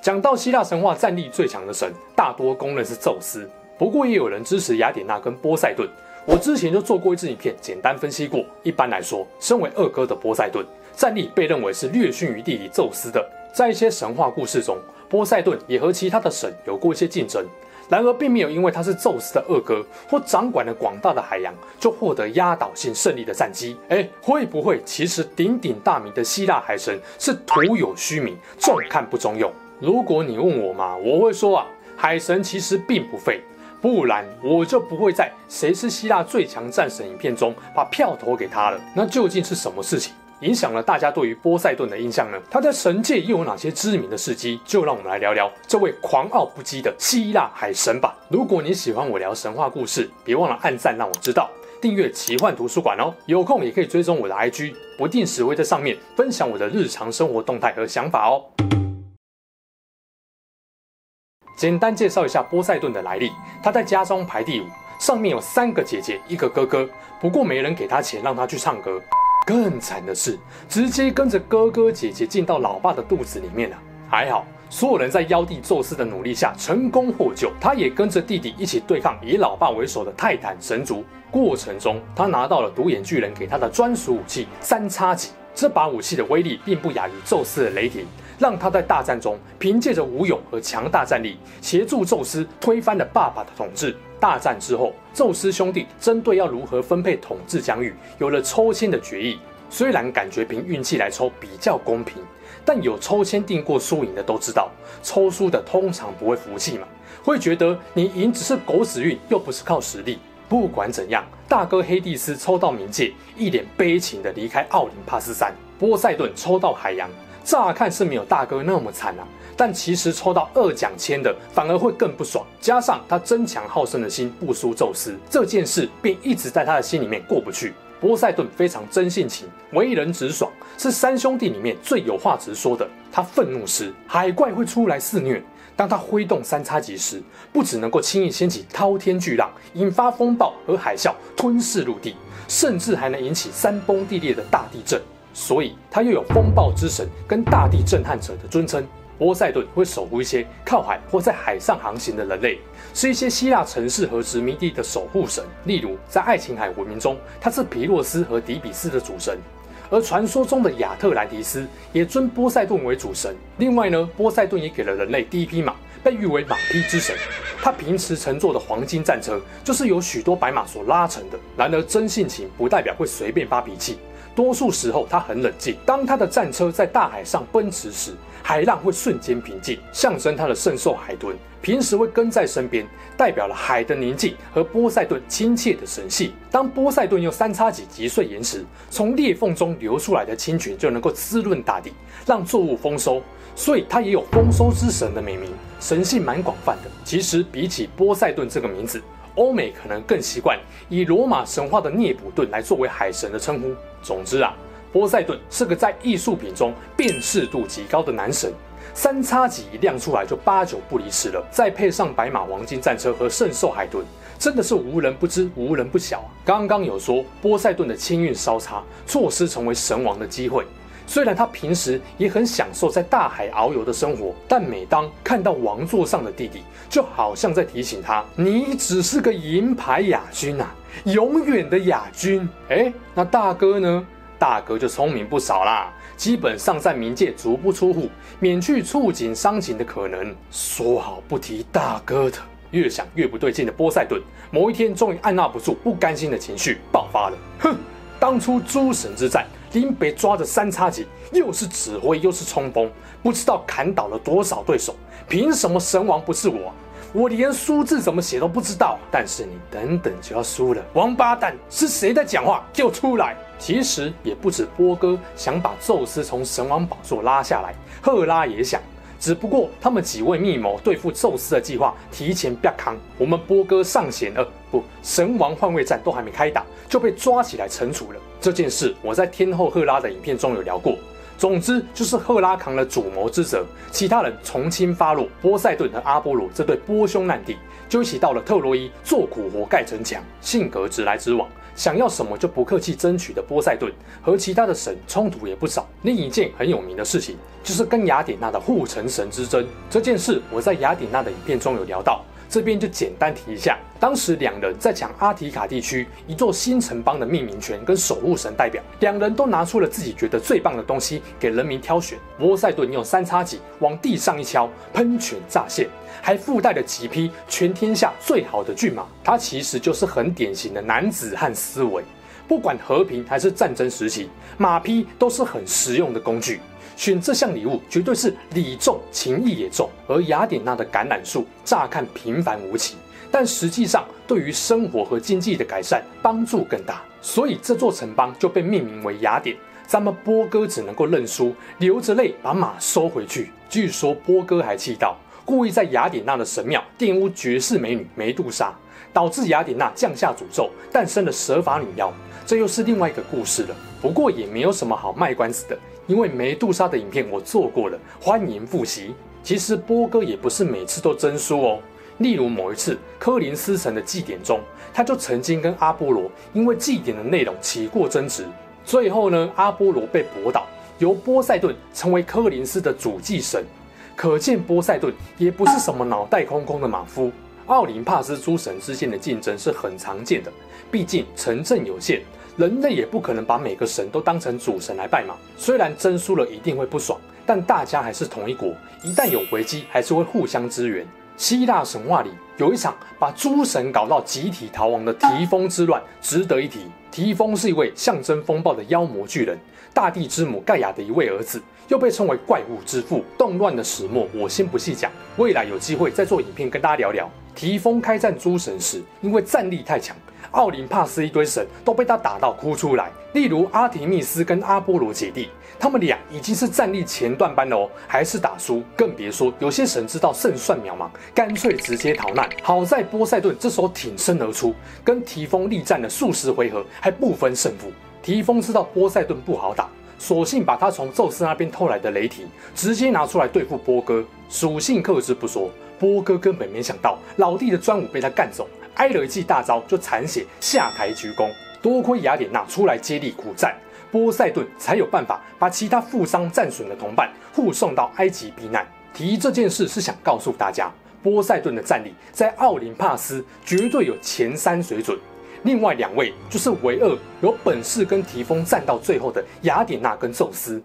讲到希腊神话战力最强的神，大多公认是宙斯。不过也有人支持雅典娜跟波塞顿。我之前就做过一支影片，简单分析过。一般来说，身为二哥的波塞顿，战力被认为是略逊于弟弟宙斯的。在一些神话故事中，波塞顿也和其他的神有过一些竞争。然而，并没有因为他是宙斯的二哥或掌管了广大的海洋，就获得压倒性胜利的战绩。哎，会不会其实鼎鼎大名的希腊海神是徒有虚名，中看不中用？如果你问我嘛，我会说啊，海神其实并不废，不然我就不会在《谁是希腊最强战神》影片中把票投给他了。那究竟是什么事情影响了大家对于波塞顿的印象呢？他在神界又有哪些知名的事迹？就让我们来聊聊这位狂傲不羁的希腊海神吧。如果你喜欢我聊神话故事，别忘了按赞让我知道，订阅奇幻图书馆哦。有空也可以追踪我的 IG，不定时会在上面分享我的日常生活动态和想法哦。简单介绍一下波塞顿的来历，他在家中排第五，上面有三个姐姐，一个哥哥。不过没人给他钱让他去唱歌。更惨的是，直接跟着哥哥姐姐进到老爸的肚子里面了。还好，所有人在妖帝宙斯的努力下成功获救，他也跟着弟弟一起对抗以老爸为首的泰坦神族。过程中，他拿到了独眼巨人给他的专属武器三叉戟。这把武器的威力并不亚于宙斯的雷霆。让他在大战中凭借着武勇和强大战力，协助宙斯推翻了爸爸的统治。大战之后，宙斯兄弟针对要如何分配统治疆域，有了抽签的决议。虽然感觉凭运气来抽比较公平，但有抽签定过输赢的都知道，抽输的通常不会服气嘛，会觉得你赢只是狗屎运，又不是靠实力。不管怎样，大哥黑帝斯抽到冥界，一脸悲情地离开奥林帕斯山；波塞顿抽到海洋。乍看是没有大哥那么惨啊，但其实抽到二奖签的反而会更不爽。加上他争强好胜的心不输宙斯，这件事便一直在他的心里面过不去。波塞顿非常真性情，为人直爽，是三兄弟里面最有话直说的。他愤怒时，海怪会出来肆虐；当他挥动三叉戟时，不只能够轻易掀起滔天巨浪，引发风暴和海啸，吞噬陆地，甚至还能引起山崩地裂的大地震。所以，他又有风暴之神跟大地震撼者的尊称。波塞顿会守护一些靠海或在海上航行的人类，是一些希腊城市和殖民地的守护神。例如，在爱琴海文明中，他是皮洛斯和底比斯的主神；而传说中的亚特兰提斯也尊波塞顿为主神。另外呢，波塞顿也给了人类第一匹马，被誉为马匹之神。他平时乘坐的黄金战车，就是由许多白马所拉成的。然而，真性情不代表会随便发脾气。多数时候他很冷静。当他的战车在大海上奔驰时，海浪会瞬间平静，象征他的圣兽海豚平时会跟在身边，代表了海的宁静和波塞顿亲切的神性。当波塞顿用三叉戟击碎岩石，从裂缝中流出来的清泉就能够滋润大地，让作物丰收，所以他也有丰收之神的美名，神性蛮广泛的。其实比起波塞顿这个名字，欧美可能更习惯以罗马神话的涅普顿来作为海神的称呼。总之啊，波塞顿是个在艺术品中辨识度极高的男神，三叉戟一亮出来就八九不离十了。再配上白马黄金战车和圣兽海豚，真的是无人不知，无人不晓啊。刚刚有说波塞顿的清运稍差，错失成为神王的机会。虽然他平时也很享受在大海遨游的生活，但每当看到王座上的弟弟，就好像在提醒他：“你只是个银牌亚军啊，永远的亚军。”哎，那大哥呢？大哥就聪明不少啦，基本上在冥界足不出户，免去触景伤情的可能。说好不提大哥的，越想越不对劲的波塞顿，某一天终于按捺不住不甘心的情绪爆发了。哼，当初诸神之战。林北抓着三叉戟，又是指挥又是冲锋，不知道砍倒了多少对手。凭什么神王不是我？我连数字怎么写都不知道。但是你等等就要输了，王八蛋！是谁在讲话？就出来！其实也不止波哥想把宙斯从神王宝座拉下来，赫拉也想。只不过他们几位密谋对付宙斯的计划提前被扛，我们波哥上弦二不神王换位战都还没开打就被抓起来惩处了。这件事我在天后赫拉的影片中有聊过。总之就是赫拉扛了主谋之责，其他人从轻发落。波塞顿和阿波罗这对波兄难弟就一起到了特洛伊做苦活盖城墙。性格直来直往，想要什么就不客气争取的波塞顿和其他的神冲突也不少。另一件很有名的事情就是跟雅典娜的护城神之争。这件事我在雅典娜的影片中有聊到。这边就简单提一下，当时两人在抢阿提卡地区一座新城邦的命名权跟守护神代表，两人都拿出了自己觉得最棒的东西给人民挑选。波塞顿用三叉戟往地上一敲，喷泉乍现，还附带了几匹全天下最好的骏马。他其实就是很典型的男子汉思维，不管和平还是战争时期，马匹都是很实用的工具。选这项礼物绝对是礼重情义也重，而雅典娜的橄榄树乍看平凡无奇，但实际上对于生活和经济的改善帮助更大，所以这座城邦就被命名为雅典。咱们波哥只能够认输，流着泪把马收回去。据说波哥还气到故意在雅典娜的神庙玷污绝世美女梅杜莎，导致雅典娜降下诅咒，诞生了蛇发女妖。这又是另外一个故事了。不过也没有什么好卖关子的。因为梅杜莎的影片我做过了，欢迎复习。其实波哥也不是每次都真输哦。例如某一次科林斯城的祭典中，他就曾经跟阿波罗因为祭典的内容起过争执。最后呢，阿波罗被驳倒，由波塞顿成为科林斯的主祭神。可见波塞顿也不是什么脑袋空空的马夫。奥林帕斯诸神之间的竞争是很常见的，毕竟城镇有限。人类也不可能把每个神都当成主神来拜嘛。虽然争输了一定会不爽，但大家还是同一国，一旦有危机还是会互相支援。希腊神话里有一场把诸神搞到集体逃亡的提丰之乱，值得一提。提丰是一位象征风暴的妖魔巨人，大地之母盖亚的一位儿子，又被称为怪物之父。动乱的始末我先不细讲，未来有机会再做影片跟大家聊聊。提丰开战诸神时，因为战力太强。奥林帕斯一堆神都被他打到哭出来，例如阿提密斯跟阿波罗姐弟，他们俩已经是战力前段班了哦，还是打输，更别说有些神知道胜算渺茫，干脆直接逃难。好在波塞顿这时候挺身而出，跟提丰力战了数十回合，还不分胜负。提丰知道波塞顿不好打，索性把他从宙斯那边偷来的雷霆直接拿出来对付波哥。属性克制不说，波哥根本没想到老弟的专武被他干走。挨了一记大招就残血下台鞠躬，多亏雅典娜出来接力苦战，波塞顿才有办法把其他负伤战损的同伴护送到埃及避难。提这件事是想告诉大家，波塞顿的战力在奥林帕斯绝对有前三水准，另外两位就是唯二有本事跟提丰战到最后的雅典娜跟宙斯。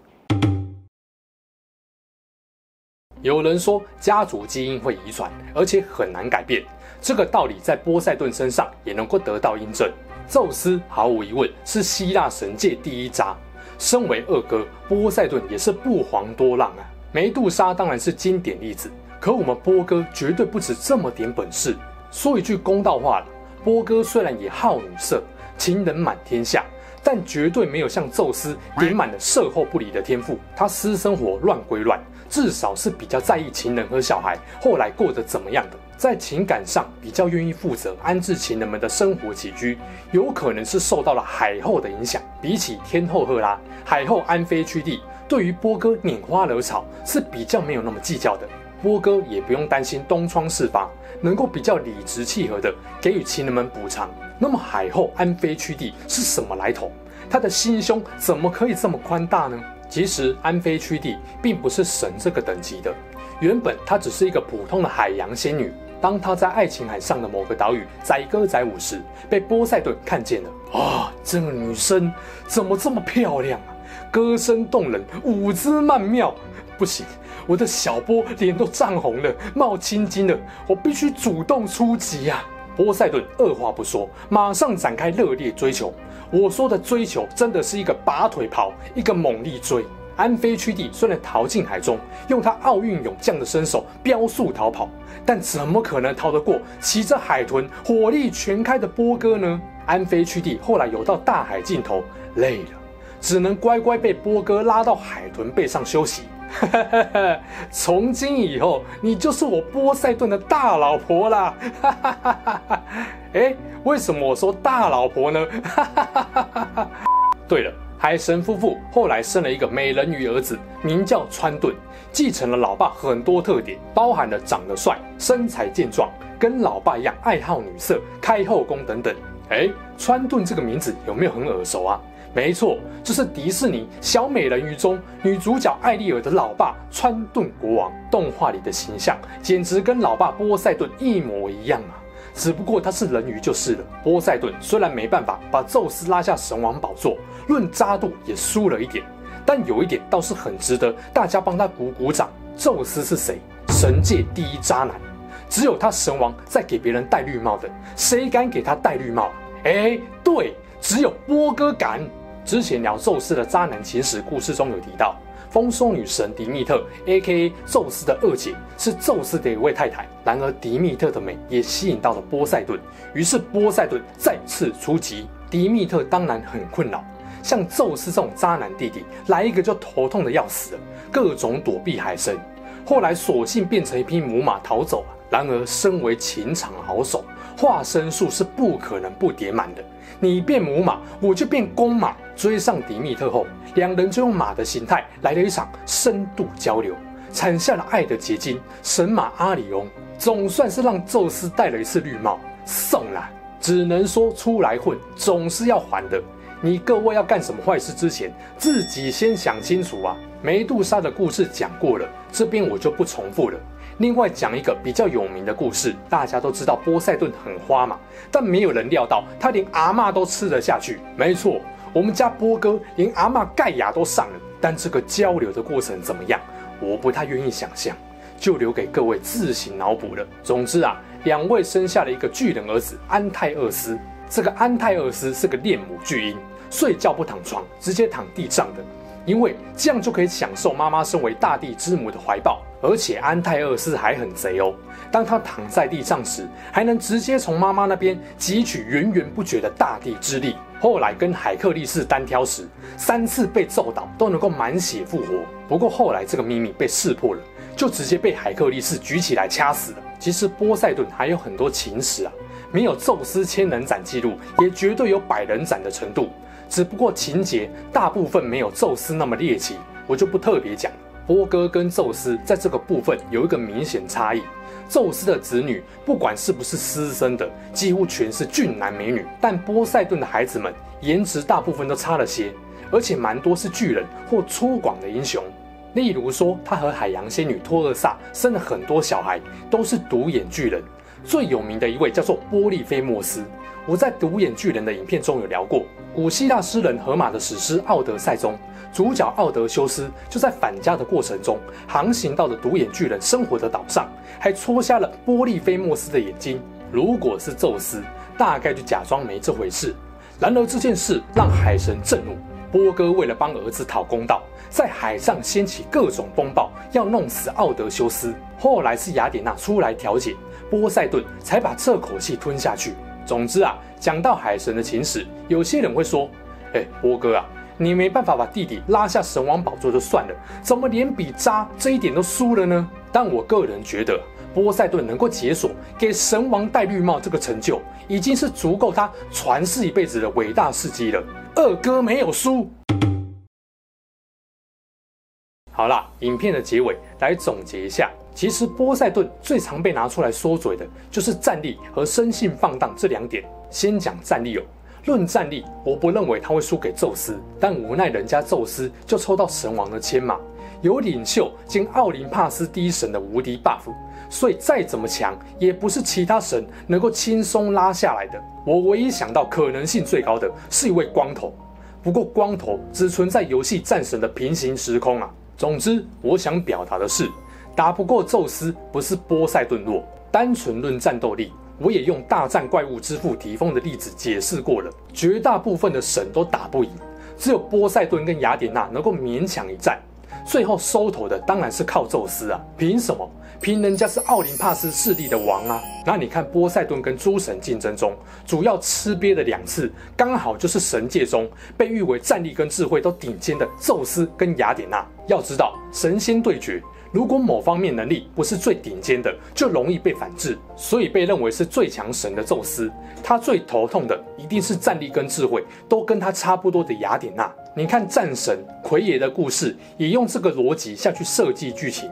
有人说家族基因会遗传，而且很难改变。这个道理在波塞顿身上也能够得到印证。宙斯毫无疑问是希腊神界第一渣，身为二哥，波塞顿也是不遑多让啊。梅杜莎当然是经典例子，可我们波哥绝对不止这么点本事。说一句公道话了，波哥虽然也好女色，情人满天下，但绝对没有像宙斯点满了射后不理的天赋。他私生活乱归乱，至少是比较在意情人和小孩后来过得怎么样的。在情感上比较愿意负责安置情人们的生活起居，有可能是受到了海后的影响。比起天后赫拉，海后安菲屈蒂对于波哥拈花惹草是比较没有那么计较的。波哥也不用担心东窗事发，能够比较理直气和的给予情人们补偿。那么海后安菲屈蒂是什么来头？他的心胸怎么可以这么宽大呢？其实安菲屈蒂并不是神这个等级的，原本她只是一个普通的海洋仙女。当她在爱琴海上的某个岛屿载歌载舞时，被波塞顿看见了。啊、哦，这个女生怎么这么漂亮啊？歌声动人，舞姿曼妙。不行，我的小波脸都涨红了，冒青筋了。我必须主动出击啊！波塞顿二话不说，马上展开热烈追求。我说的追求，真的是一个拔腿跑，一个猛力追。安菲屈蒂虽然逃进海中，用他奥运勇将的身手飙速逃跑，但怎么可能逃得过骑着海豚火力全开的波哥呢？安菲屈蒂后来游到大海尽头，累了，只能乖乖被波哥拉到海豚背上休息。从今以后，你就是我波塞顿的大老婆啦！哎，为什么我说大老婆呢？对了，海神夫妇后来生了一个美人鱼儿子，名叫川顿，继承了老爸很多特点，包含了长得帅、身材健壮，跟老爸一样爱好女色、开后宫等等。哎，川顿这个名字有没有很耳熟啊？没错，这是迪士尼小美人鱼中女主角艾丽尔的老爸川顿国王。动画里的形象简直跟老爸波塞顿一模一样啊！只不过他是人鱼就是了。波塞顿虽然没办法把宙斯拉下神王宝座，论渣度也输了一点，但有一点倒是很值得大家帮他鼓鼓掌。宙斯是谁？神界第一渣男，只有他神王在给别人戴绿帽的，谁敢给他戴绿帽？哎，对，只有波哥敢。之前聊宙斯的渣男情史故事中有提到，丰收女神迪密特 （A.K.A. 宙斯的二姐）是宙斯的一位太太。然而迪密特的美也吸引到了波塞顿，于是波塞顿再次出击。迪密特当然很困扰，像宙斯这种渣男弟弟来一个就头痛的要死了，各种躲避海神。后来索性变成一匹母马逃走了。然而身为情场好手，化身术是不可能不叠满的。你变母马，我就变公马。追上迪密特后，两人就用马的形态来了一场深度交流，产下了爱的结晶——神马阿里翁。总算是让宙斯戴了一次绿帽，送啦！只能说出来混总是要还的。你各位要干什么坏事之前，自己先想清楚啊！梅杜莎的故事讲过了，这边我就不重复了。另外讲一个比较有名的故事，大家都知道波塞顿很花嘛，但没有人料到他连阿嬷都吃得下去。没错，我们家波哥连阿嬷盖亚都上了，但这个交流的过程怎么样，我不太愿意想象，就留给各位自行脑补了。总之啊，两位生下了一个巨人儿子安泰厄斯，这个安泰厄斯是个恋母巨婴，睡觉不躺床，直接躺地上的，因为这样就可以享受妈妈身为大地之母的怀抱。而且安泰厄斯还很贼哦，当他躺在地上时，还能直接从妈妈那边汲取源源不绝的大地之力。后来跟海克力士单挑时，三次被揍倒都能够满血复活。不过后来这个秘密被识破了，就直接被海克力士举起来掐死了。其实波塞顿还有很多情史啊，没有宙斯千人斩记录，也绝对有百人斩的程度。只不过情节大部分没有宙斯那么猎奇，我就不特别讲。波哥跟宙斯在这个部分有一个明显差异。宙斯的子女不管是不是私生的，几乎全是俊男美女，但波塞顿的孩子们颜值大部分都差了些，而且蛮多是巨人或粗犷的英雄。例如说，他和海洋仙女托厄萨生了很多小孩，都是独眼巨人。最有名的一位叫做波利菲莫斯。我在独眼巨人的影片中有聊过，古希腊诗人荷马的史诗《奥德赛》中，主角奥德修斯就在返家的过程中，航行到了独眼巨人生活的岛上，还戳瞎了波利菲莫斯的眼睛。如果是宙斯，大概就假装没这回事。然而这件事让海神震怒，波哥为了帮儿子讨公道，在海上掀起各种风暴，要弄死奥德修斯。后来是雅典娜出来调解，波塞顿才把这口气吞下去。总之啊，讲到海神的情史，有些人会说：“哎，波哥啊，你没办法把弟弟拉下神王宝座就算了，怎么连比渣这一点都输了呢？”但我个人觉得，波塞顿能够解锁给神王戴绿帽这个成就，已经是足够他传世一辈子的伟大事迹了。二哥没有输。好啦，影片的结尾来总结一下。其实波塞顿最常被拿出来说嘴的就是战力和生性放荡这两点。先讲战力哦，论战力，我不认为他会输给宙斯，但无奈人家宙斯就抽到神王的签嘛，有领袖兼奥林帕斯第一神的无敌 buff，所以再怎么强也不是其他神能够轻松拉下来的。我唯一想到可能性最高的是一位光头，不过光头只存在游戏战神的平行时空啊。总之，我想表达的是。打不过宙斯不是波塞顿弱，单纯论战斗力，我也用大战怪物之父提丰的例子解释过了。绝大部分的神都打不赢，只有波塞顿跟雅典娜能够勉强一战。最后收头的当然是靠宙斯啊！凭什么？凭人家是奥林帕斯势力的王啊。那你看波塞顿跟诸神竞争中，主要吃瘪的两次，刚好就是神界中被誉为战力跟智慧都顶尖的宙斯跟雅典娜。要知道，神仙对决。如果某方面能力不是最顶尖的，就容易被反制。所以被认为是最强神的宙斯，他最头痛的一定是战力跟智慧都跟他差不多的雅典娜。你看战神奎爷的故事，也用这个逻辑下去设计剧情。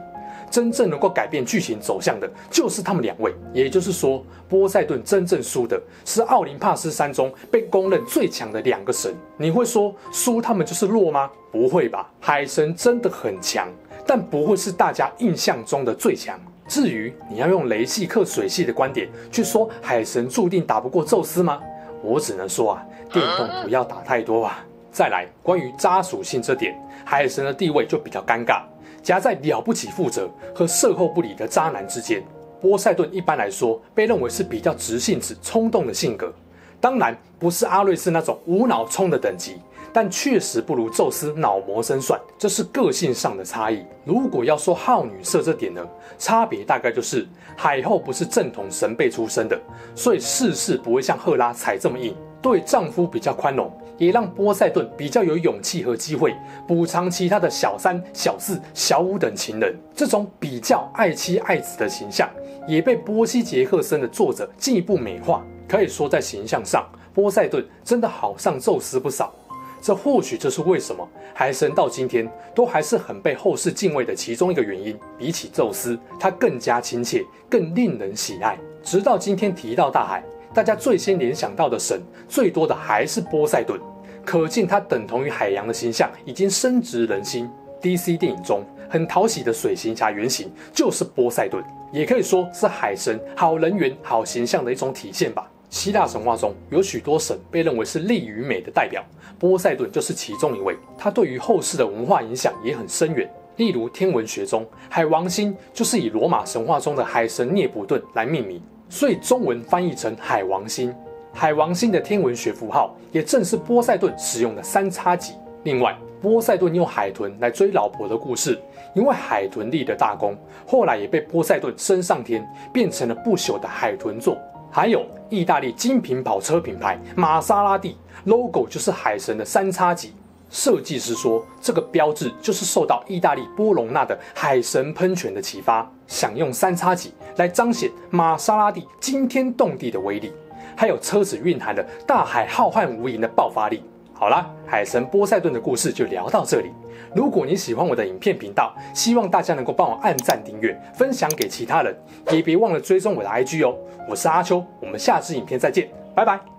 真正能够改变剧情走向的，就是他们两位。也就是说，波塞顿真正输的是奥林帕斯山中被公认最强的两个神。你会说输他们就是弱吗？不会吧，海神真的很强。但不会是大家印象中的最强。至于你要用雷系克水系的观点去说海神注定打不过宙斯吗？我只能说啊，电动不要打太多啊。再来，关于渣属性这点，海神的地位就比较尴尬，夹在了不起负责和售后不理的渣男之间。波塞顿一般来说被认为是比较直性子、冲动的性格，当然不是阿瑞斯那种无脑冲的等级。但确实不如宙斯脑膜深算，这是个性上的差异。如果要说好女色这点呢，差别大概就是海后不是正统神辈出身的，所以事事不会像赫拉踩这么硬，对丈夫比较宽容，也让波塞顿比较有勇气和机会补偿其他的小三、小四、小五等情人。这种比较爱妻爱子的形象，也被波西·杰克森的作者进一步美化。可以说，在形象上，波塞顿真的好上宙斯不少。这或许就是为什么海神到今天都还是很被后世敬畏的其中一个原因。比起宙斯，他更加亲切，更令人喜爱。直到今天提到大海，大家最先联想到的神，最多的还是波塞顿。可见他等同于海洋的形象已经深植人心。DC 电影中很讨喜的水行侠原型就是波塞顿，也可以说是海神好人缘、好形象的一种体现吧。希腊神话中有许多神被认为是力与美的代表，波塞顿就是其中一位。他对于后世的文化影响也很深远。例如天文学中，海王星就是以罗马神话中的海神涅普顿来命名，所以中文翻译成海王星。海王星的天文学符号也正是波塞顿使用的三叉戟。另外，波塞顿用海豚来追老婆的故事，因为海豚立的大功，后来也被波塞顿升上天，变成了不朽的海豚座。还有意大利精品跑车品牌玛莎拉蒂，logo 就是海神的三叉戟。设计师说，这个标志就是受到意大利波隆纳的海神喷泉的启发，想用三叉戟来彰显玛莎拉蒂惊天动地的威力，还有车子蕴含了大海浩瀚无垠的爆发力。好啦，海神波塞顿的故事就聊到这里。如果你喜欢我的影片频道，希望大家能够帮我按赞、订阅、分享给其他人，也别忘了追踪我的 IG 哦。我是阿秋，我们下支影片再见，拜拜。